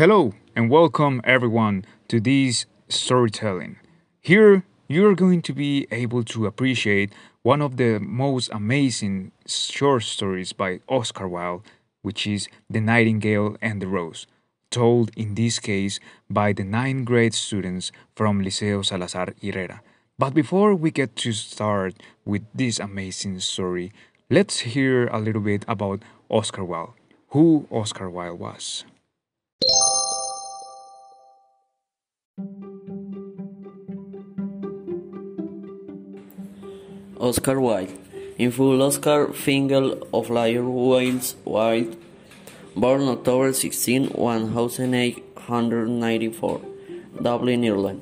Hello and welcome everyone to this storytelling. Here you're going to be able to appreciate one of the most amazing short stories by Oscar Wilde, which is The Nightingale and the Rose, told in this case by the ninth grade students from Liceo Salazar Herrera. But before we get to start with this amazing story, let's hear a little bit about Oscar Wilde, who Oscar Wilde was. Oscar Wilde. In full Oscar Fingal of Lyre Wales Wilde, born October 16, 1894, Dublin, Ireland.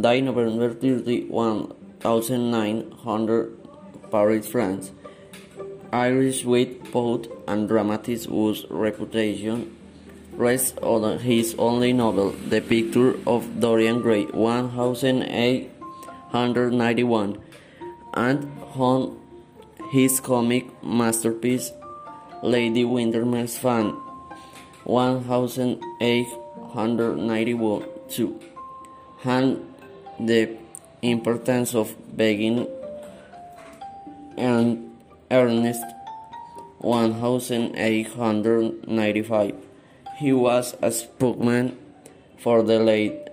Died November 30, 1900, Paris, France. Irish wit, poet, and dramatist whose reputation rests on his only novel, The Picture of Dorian Gray, 1891, and on his comic masterpiece, Lady Windermere's Fan, 1892, and the importance of begging and Earnest 1895. He was a spokesman for the late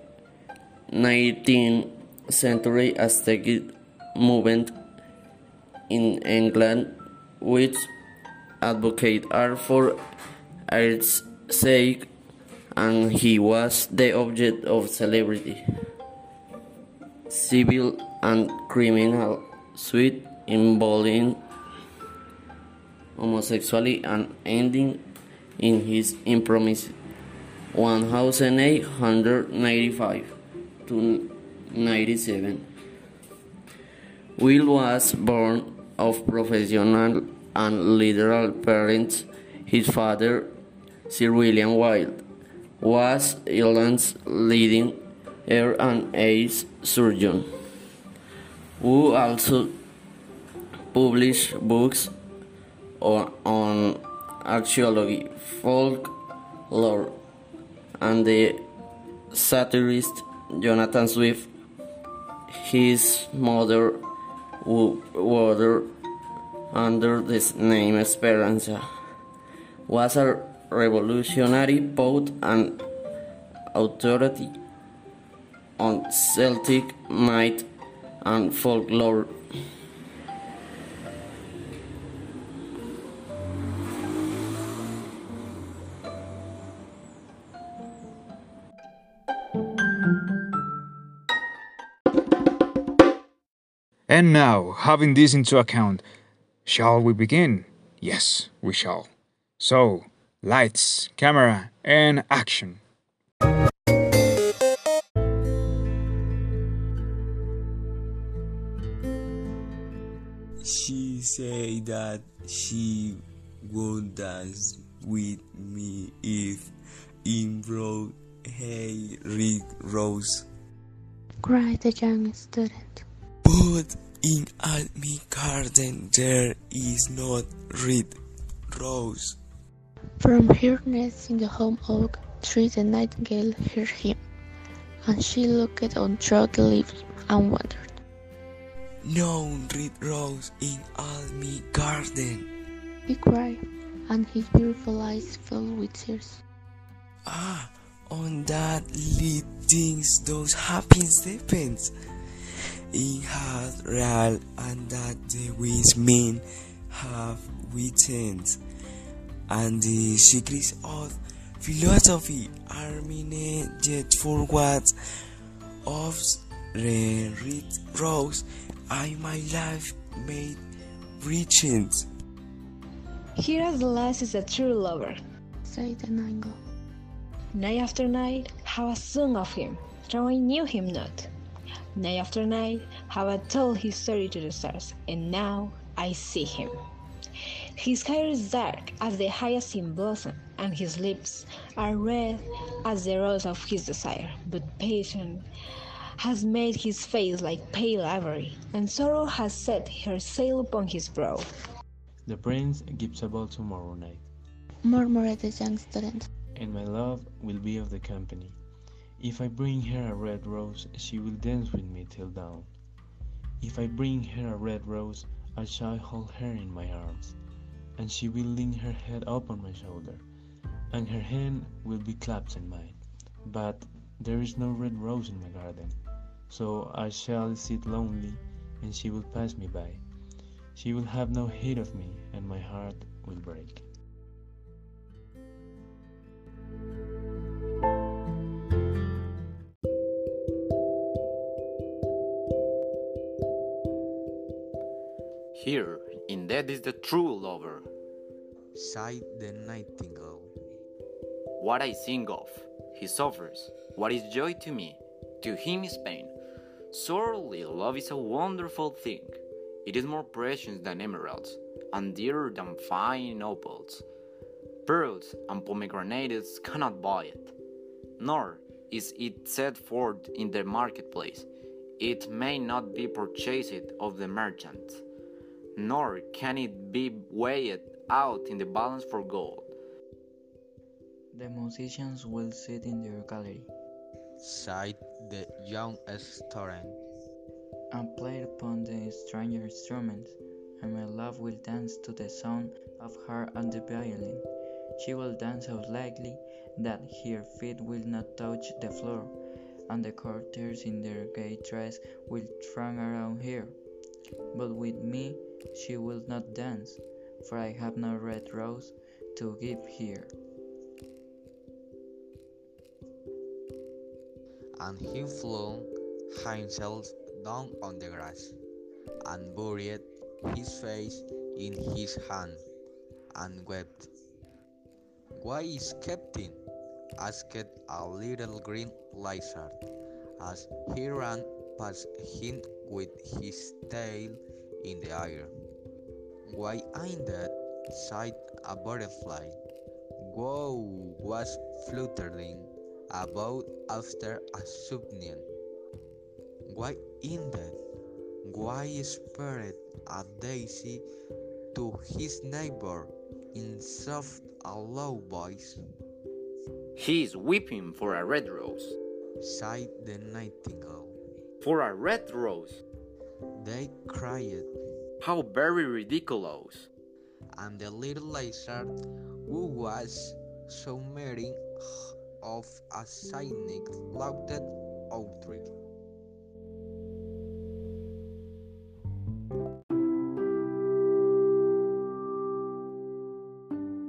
19th century Aesthetic movement in England, which advocate art for art's sake, and he was the object of celebrity, civil and criminal suit involving homosexuality and ending in his impromise 1895 to 97. Will was born of professional and literal parents. His father, Sir William Wilde, was Ireland's leading ear and eyes surgeon, who also published books on, on archaeology, folklore, and the satirist Jonathan Swift. His mother, Water, under this name Speranza, was a revolutionary poet and authority on Celtic might and folklore. And now, having this into account, shall we begin? Yes, we shall. So, lights, camera, and action. She said that she would dance with me if in broad hay red rose. cried the young student. But in Almy Garden there is not red rose. From her nest in the home oak tree the nightingale heard him, and she looked on through the leaves and wondered. No red rose in Almy Garden. He cried, and his beautiful eyes filled with tears. Ah, on that lead things those happy steppings. In had real and that the wise men have witnessed, and the secrets of philosophy are many yet forgot of the red rose I my life made riches. Here at the last is a true lover. said the nightingale. Night after night have I sung of him, though I knew him not. Night after night have I told his story to the stars, and now I see him. His hair is dark as the hyacinth blossom, and his lips are red as the rose of his desire. But passion has made his face like pale ivory, and sorrow has set her sail upon his brow. The prince gives a ball tomorrow night, murmured the young student. and my love will be of the company. If I bring her a red rose, she will dance with me till dawn. If I bring her a red rose, I shall hold her in my arms, and she will lean her head upon my shoulder, and her hand will be clasped in mine. But there is no red rose in my garden, so I shall sit lonely, and she will pass me by. She will have no heed of me, and my heart will break. Here, indeed, is the true lover. sighed the nightingale. What I sing of, he suffers. What is joy to me, to him is pain. Surely, love is a wonderful thing. It is more precious than emeralds, and dearer than fine opals. Pearls and pomegranates cannot buy it, nor is it set forth in the marketplace. It may not be purchased of the merchant, nor can it be weighed out in the balance for gold. The musicians will sit in their gallery sighed the young student. and play upon the strange instruments, and my love will dance to the sound of her on the violin. She will dance so lightly that her feet will not touch the floor, and the courtiers in their gay dress will throng around her. But with me she will not dance, for I have no red rose to give her. and he flung himself down on the grass and buried his face in his hand and wept. Why is Captain? asked a little green lizard as he ran past him with his tail in the air. Why ain't that? sighed a butterfly. Whoa was fluttering about after a subnian. Why in that? Why spared a daisy to his neighbor in soft a low voice? He is weeping for a red rose. sighed the nightingale. For a red rose. They cried, How very ridiculous. and the little lizard, who was so merry of a cynic, laughed outright.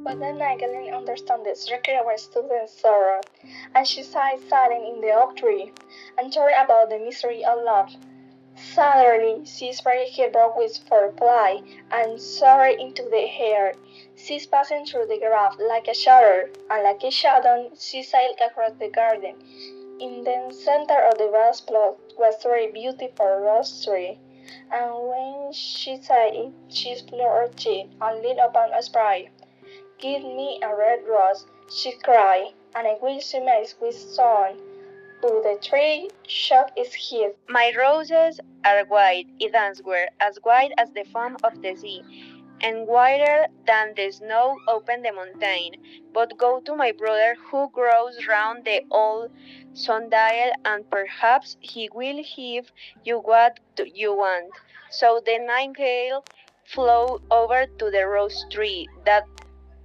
But the nightingale understood this required student's sorrow, and she sighed silent in the oak tree, and told about the misery of love. Suddenly, she her broad wings for fly, and soared into the air. She passing through the grass like a shadow, and like a shadow, she sailed across the garden. In the center of the vast plot was a very beautiful rose tree, and when she saw it, she explored it and lit upon a spray. Give me a red rose, she cried, and I will smile with song. But the tree shock is head. My roses are white, it answered, as white as the foam of the sea, and whiter than the snow upon the mountain. But go to my brother who grows round the old sundial, and perhaps he will give you what you want. So the nightingale flew over to the rose tree that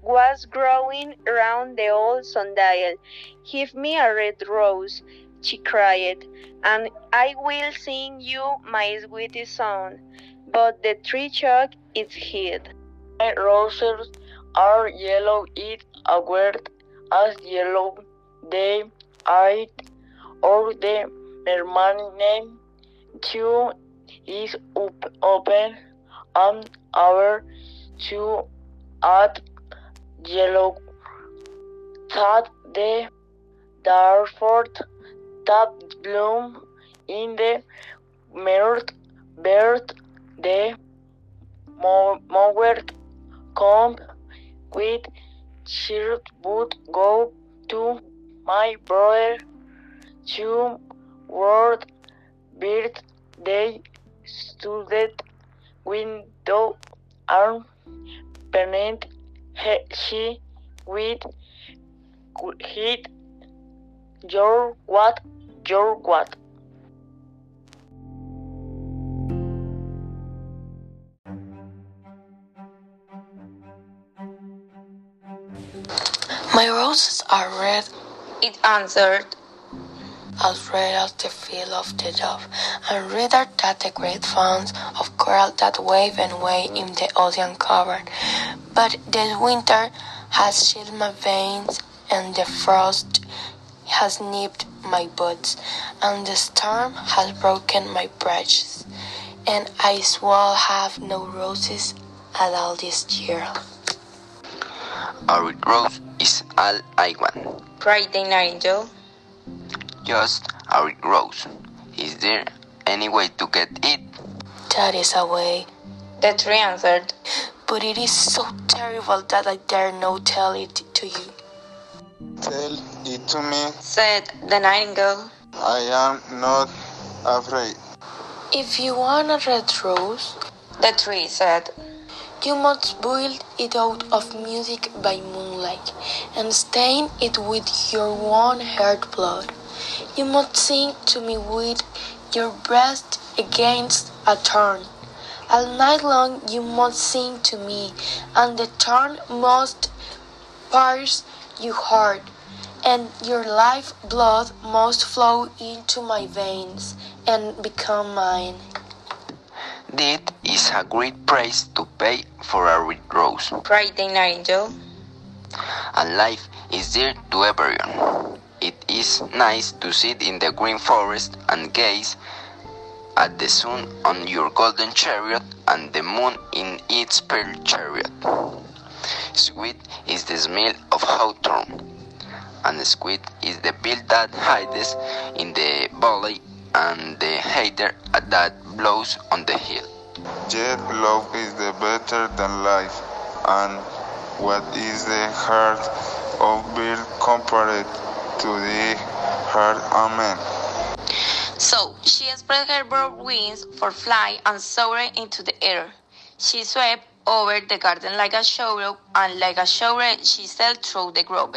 was growing round the old sundial. Give me a red rose, she cried, and I will sing you my sweetest song. But the tree trunk is hid. My roses are yellow, it award as yellow they are, or the permanent two is up, open and our to add yellow that the Darford that bloom in the mirrored bird the mowed come with shirt would go to my brother to word bird they stood window arm pennant he with hit your what your what. My roses are red, It answered, as red as the field of the dove, and redder than the great fawns of coral that wave and wave in the ocean cavern. But the winter has chilled my veins, and the frost has nipped my boots, and the storm has broken my branches, and I shall have no roses at all this year. A red rose is all I want. cried the nightingale. Just a red rose. Is there any way to get it? That is a way. The tree answered, But it is so terrible that I dare not tell it to you. Tell it to me. said the nightingale. I am not afraid. If you want a red rose, The tree said, you must boil it out of music by moonlight and stain it with your own heart blood. You must sing to me with your breast against a thorn. All night long you must sing to me, and the thorn must pierce your heart, and your life blood must flow into my veins and become mine. That is a great price to pay for a red rose. cried the nightingale. And life is dear to everyone. It is nice to sit in the green forest and gaze at the sun on your golden chariot and the moon in its pearl chariot. Sweet is the smell of hawthorn, and sweet is the bill that hides in the valley and the heather that blows on the hill. Yet love is the better than life, and what is the heart of bird compared to the heart of man? So she spread her broad wings for flight and soared into the air. She swept over the garden like a shower, and like a shower she sailed through the grove.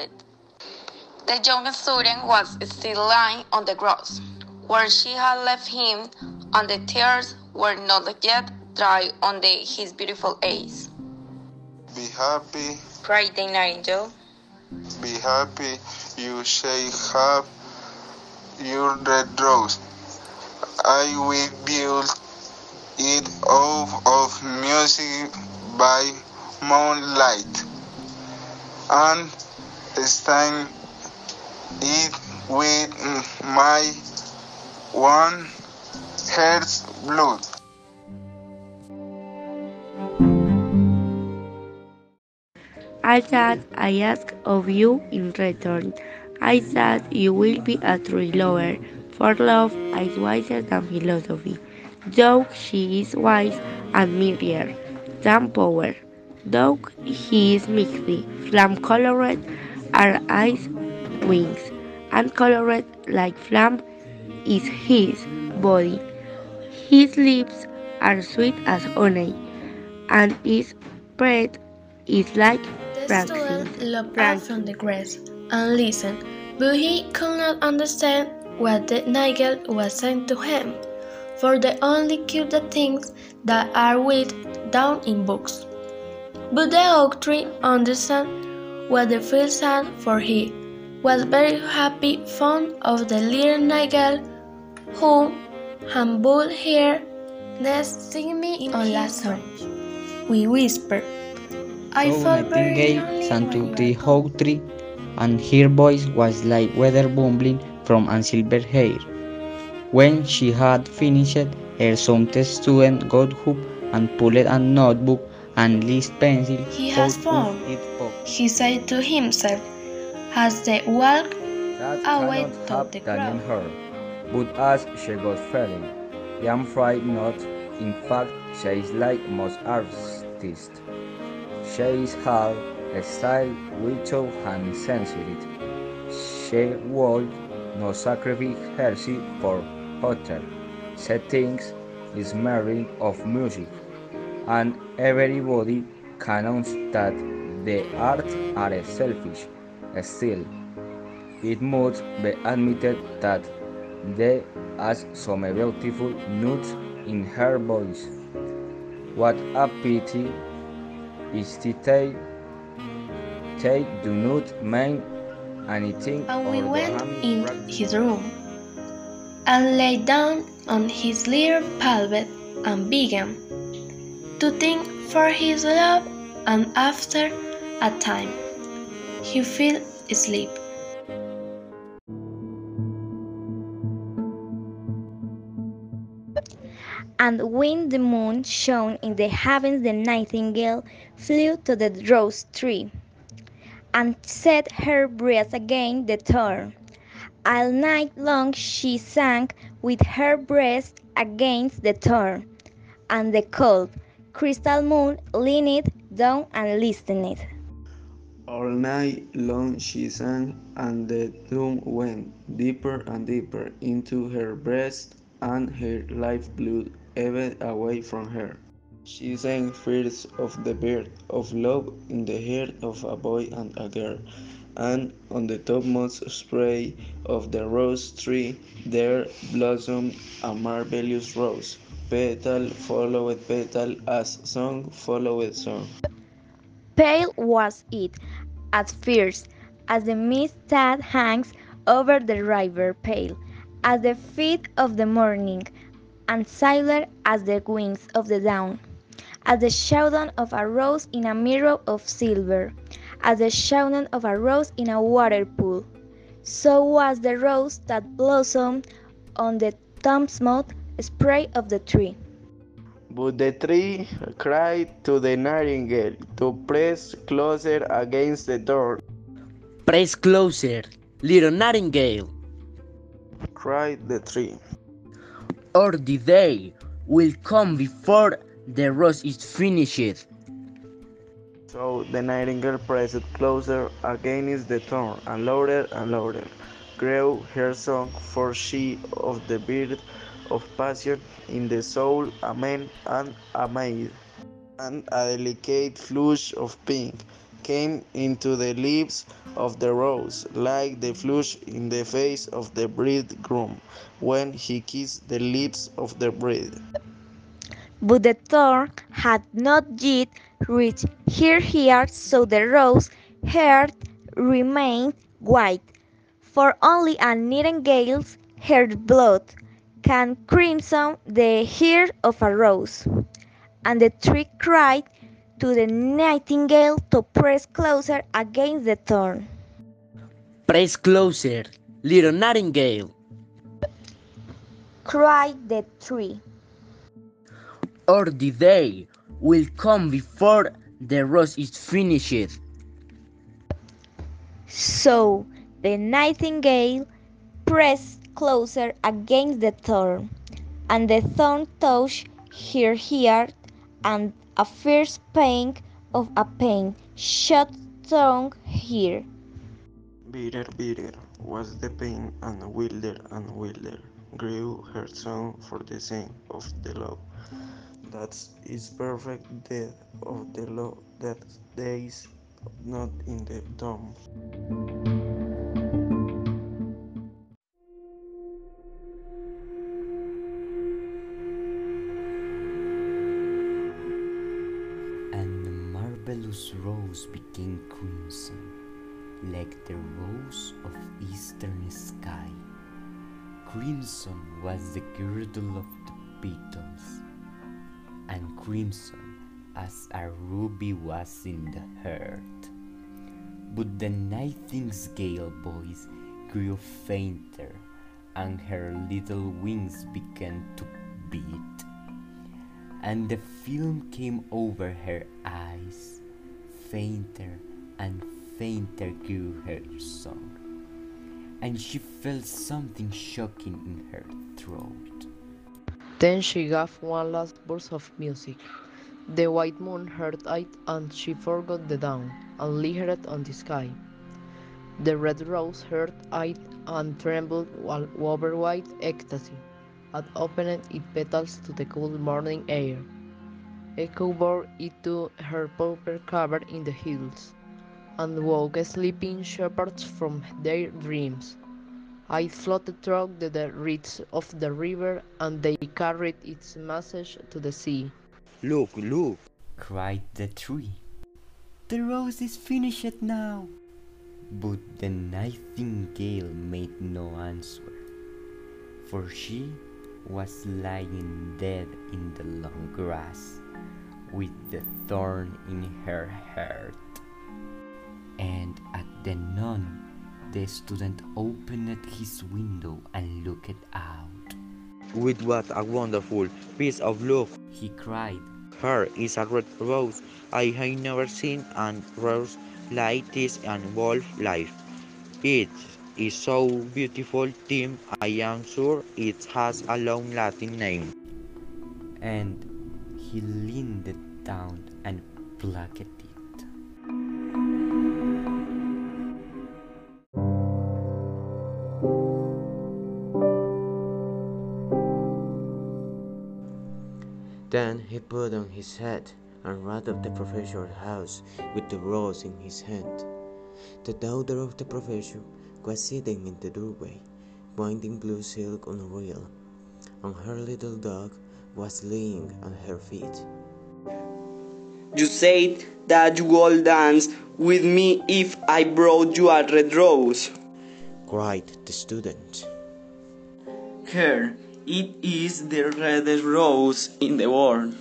The young student was still lying on the grass, where she had left him, and the tears were not yet dry on the, his beautiful eyes. Be happy, cried the nightingale. be happy, you shall have your red rose. I will build it out of music by moonlight, and stain it with my one heart's blood. All that I ask of you in return. I that you will be a true lover, for love is wiser than philosophy, though she is wise and mightier than power. Though he is misty, flame colored are his wings, and colored like flame is his body. His lips are sweet as honey, and his breath is like The frankincense. up from the grass and listened, but he could not understand what the nightingale was saying to him, for they only keep the things that are written down in books. But the oak tree understood what the field said, for he was very happy, fond of the little nightingale, who humble here nesting me on last summer. We whispered. I Oh, felt Nightingale sang to the oak tree, and her voice was like weather bubbling from a silver hair. When she had finished, her some student got up and pulled a notebook and list pencil He has found, of its pocket. he said to himself, as they walked That away to the crowd. her. But as she got feeling, I am afraid not. In fact, she is like most artists. She is hard, a style without and sensitive. She would not sacrifice herself for hotel. She thinks is married of music, and everybody can that the arts are selfish. Still, it must be admitted that there is some beautiful notes in her voice. What a pity is that they, they do not mean anything And we went in his room and lay down on his little pallet and began to think for his love and after a time he fell asleep. And when the moon shone in the heavens, the nightingale flew to the rose tree and set her breast against the thorn. All night long she sang with her breast against the thorn, and the cold, crystal moon leaned down and listened. All night long she sang, and the doom went deeper and deeper into her breast, and her life lifeblood ebbed away from her. She sang first of the birth of love in the heart of a boy and a girl, and on the topmost spray of the rose tree there blossomed a marvelous rose. Petal followed petal as song followed song. Pale was it at first, as the mist that hangs over the river pale, as the feet of the morning, and silent as the wings of the dawn, as the shadow of a rose in a mirror of silver, as the shadow of a rose in a water pool. So was the rose that blossomed on the topmost spray of the tree. But the tree cried to the nightingale to press closer against the door. Press closer, little nightingale, cried the tree. or the day will come before the rose is finished. So the nightingale pressed closer against the thorn, and louder and louder grew her song, for she of the birth of passion in the soul, a man and a maid. And a delicate flush of pink came into the lips of the rose, like the flush in the face of the bridegroom when he kissed the lips of the bride. But the thorn had not yet reached her heart, so the rose heart remained white. For only a nightingale's heart blood can crimson the hair of a rose. And the tree cried to the nightingale to press closer against the thorn. Press closer, little nightingale, Cried the tree. or the day will come before the rose is finished. So the nightingale pressed closer against the thorn, and the thorn touched her heart, and a fierce pang of a pain shot through her. Bitter, bitter was the pain, and wilder and wilder grew her song for the sake of the love. That is perfect death of the love that days not in the tomb. And the marvelous rose became crimson, like the rose of eastern sky. Crimson was the girdle of the petals, and crimson as a ruby was in the heart. But the nightingale voice grew fainter, and her little wings began to beat and the film came over her eyes. Fainter and fainter grew her song, and she felt something shocking in her throat. Then she gave one last burst of music. The white moon heard it, and she forgot the dawn, and lingered on the sky. The red rose heard it, and trembled while over white ecstasy, and opened its petals to the cool morning air. Echo bore it to her pauper cavern in the hills, and woke sleeping shepherds from their dreams. I floated through the reeds of the river, and they carried its message to the sea. Look, look! cried the tree. The rose is finished now. But the nightingale made no answer, for she was lying dead in the long grass, with the thorn in her heart. And at the noon, the student opened his window and looked out. With what a wonderful piece of luck! He cried. Here is a red rose. I have never seen a rose like this in all life. It is so beautiful, Tim. I am sure it has a long Latin name. And he leaned down and plucked it. He put on his hat and ran up the professor's house with the rose in his hand. The daughter of the professor was sitting in the doorway, winding blue silk on a reel, and her little dog was laying at her feet. You said that you would dance with me if I brought you a red rose, cried the student. Here, it is the reddest rose in the world.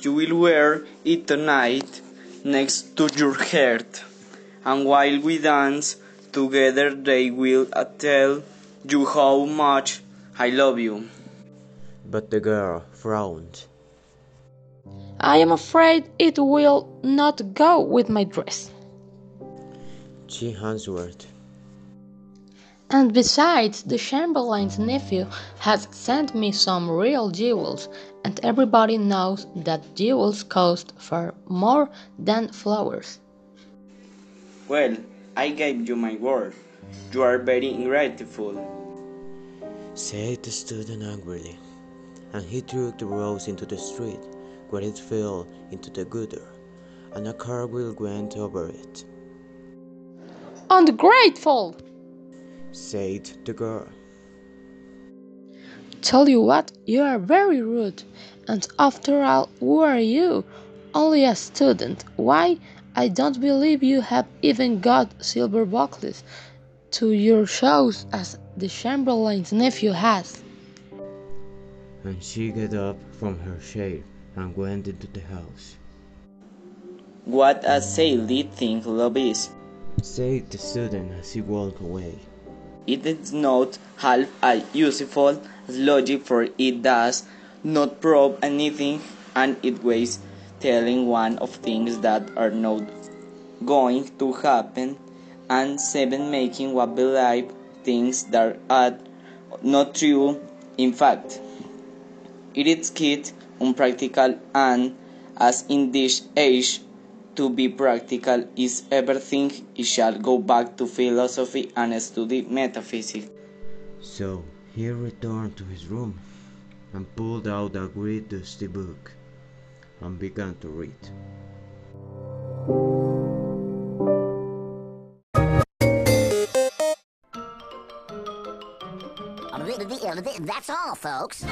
You will wear it tonight next to your heart, and while we dance together, they will tell you how much I love you. But the girl frowned. I am afraid it will not go with my dress. She answered. And besides, the Chamberlain's nephew has sent me some real jewels, and everybody knows that jewels cost far more than flowers. Well, I gave you my word. You are very ungrateful, said the student angrily, and he threw the rose into the street, where it fell into the gutter, and a car wheel went over it. Ungrateful! Said the girl. Tell you what, you are very rude. And after all, who are you? Only a student. Why, I don't believe you have even got silver buckles to your shoes as the Chamberlain's nephew has. And she got up from her chair and went into the house. What a silly thing love is, said the student as he walked away. It is not half as useful logic, for it does not prove anything and it wastes telling one of things that are not going to happen and seven making what believe things that are not true in fact. It is kid unpractical and as in this age to be practical is everything it shall go back to philosophy and study metaphysics so he returned to his room and pulled out a great dusty book and began to read. Uh, that's all, folks.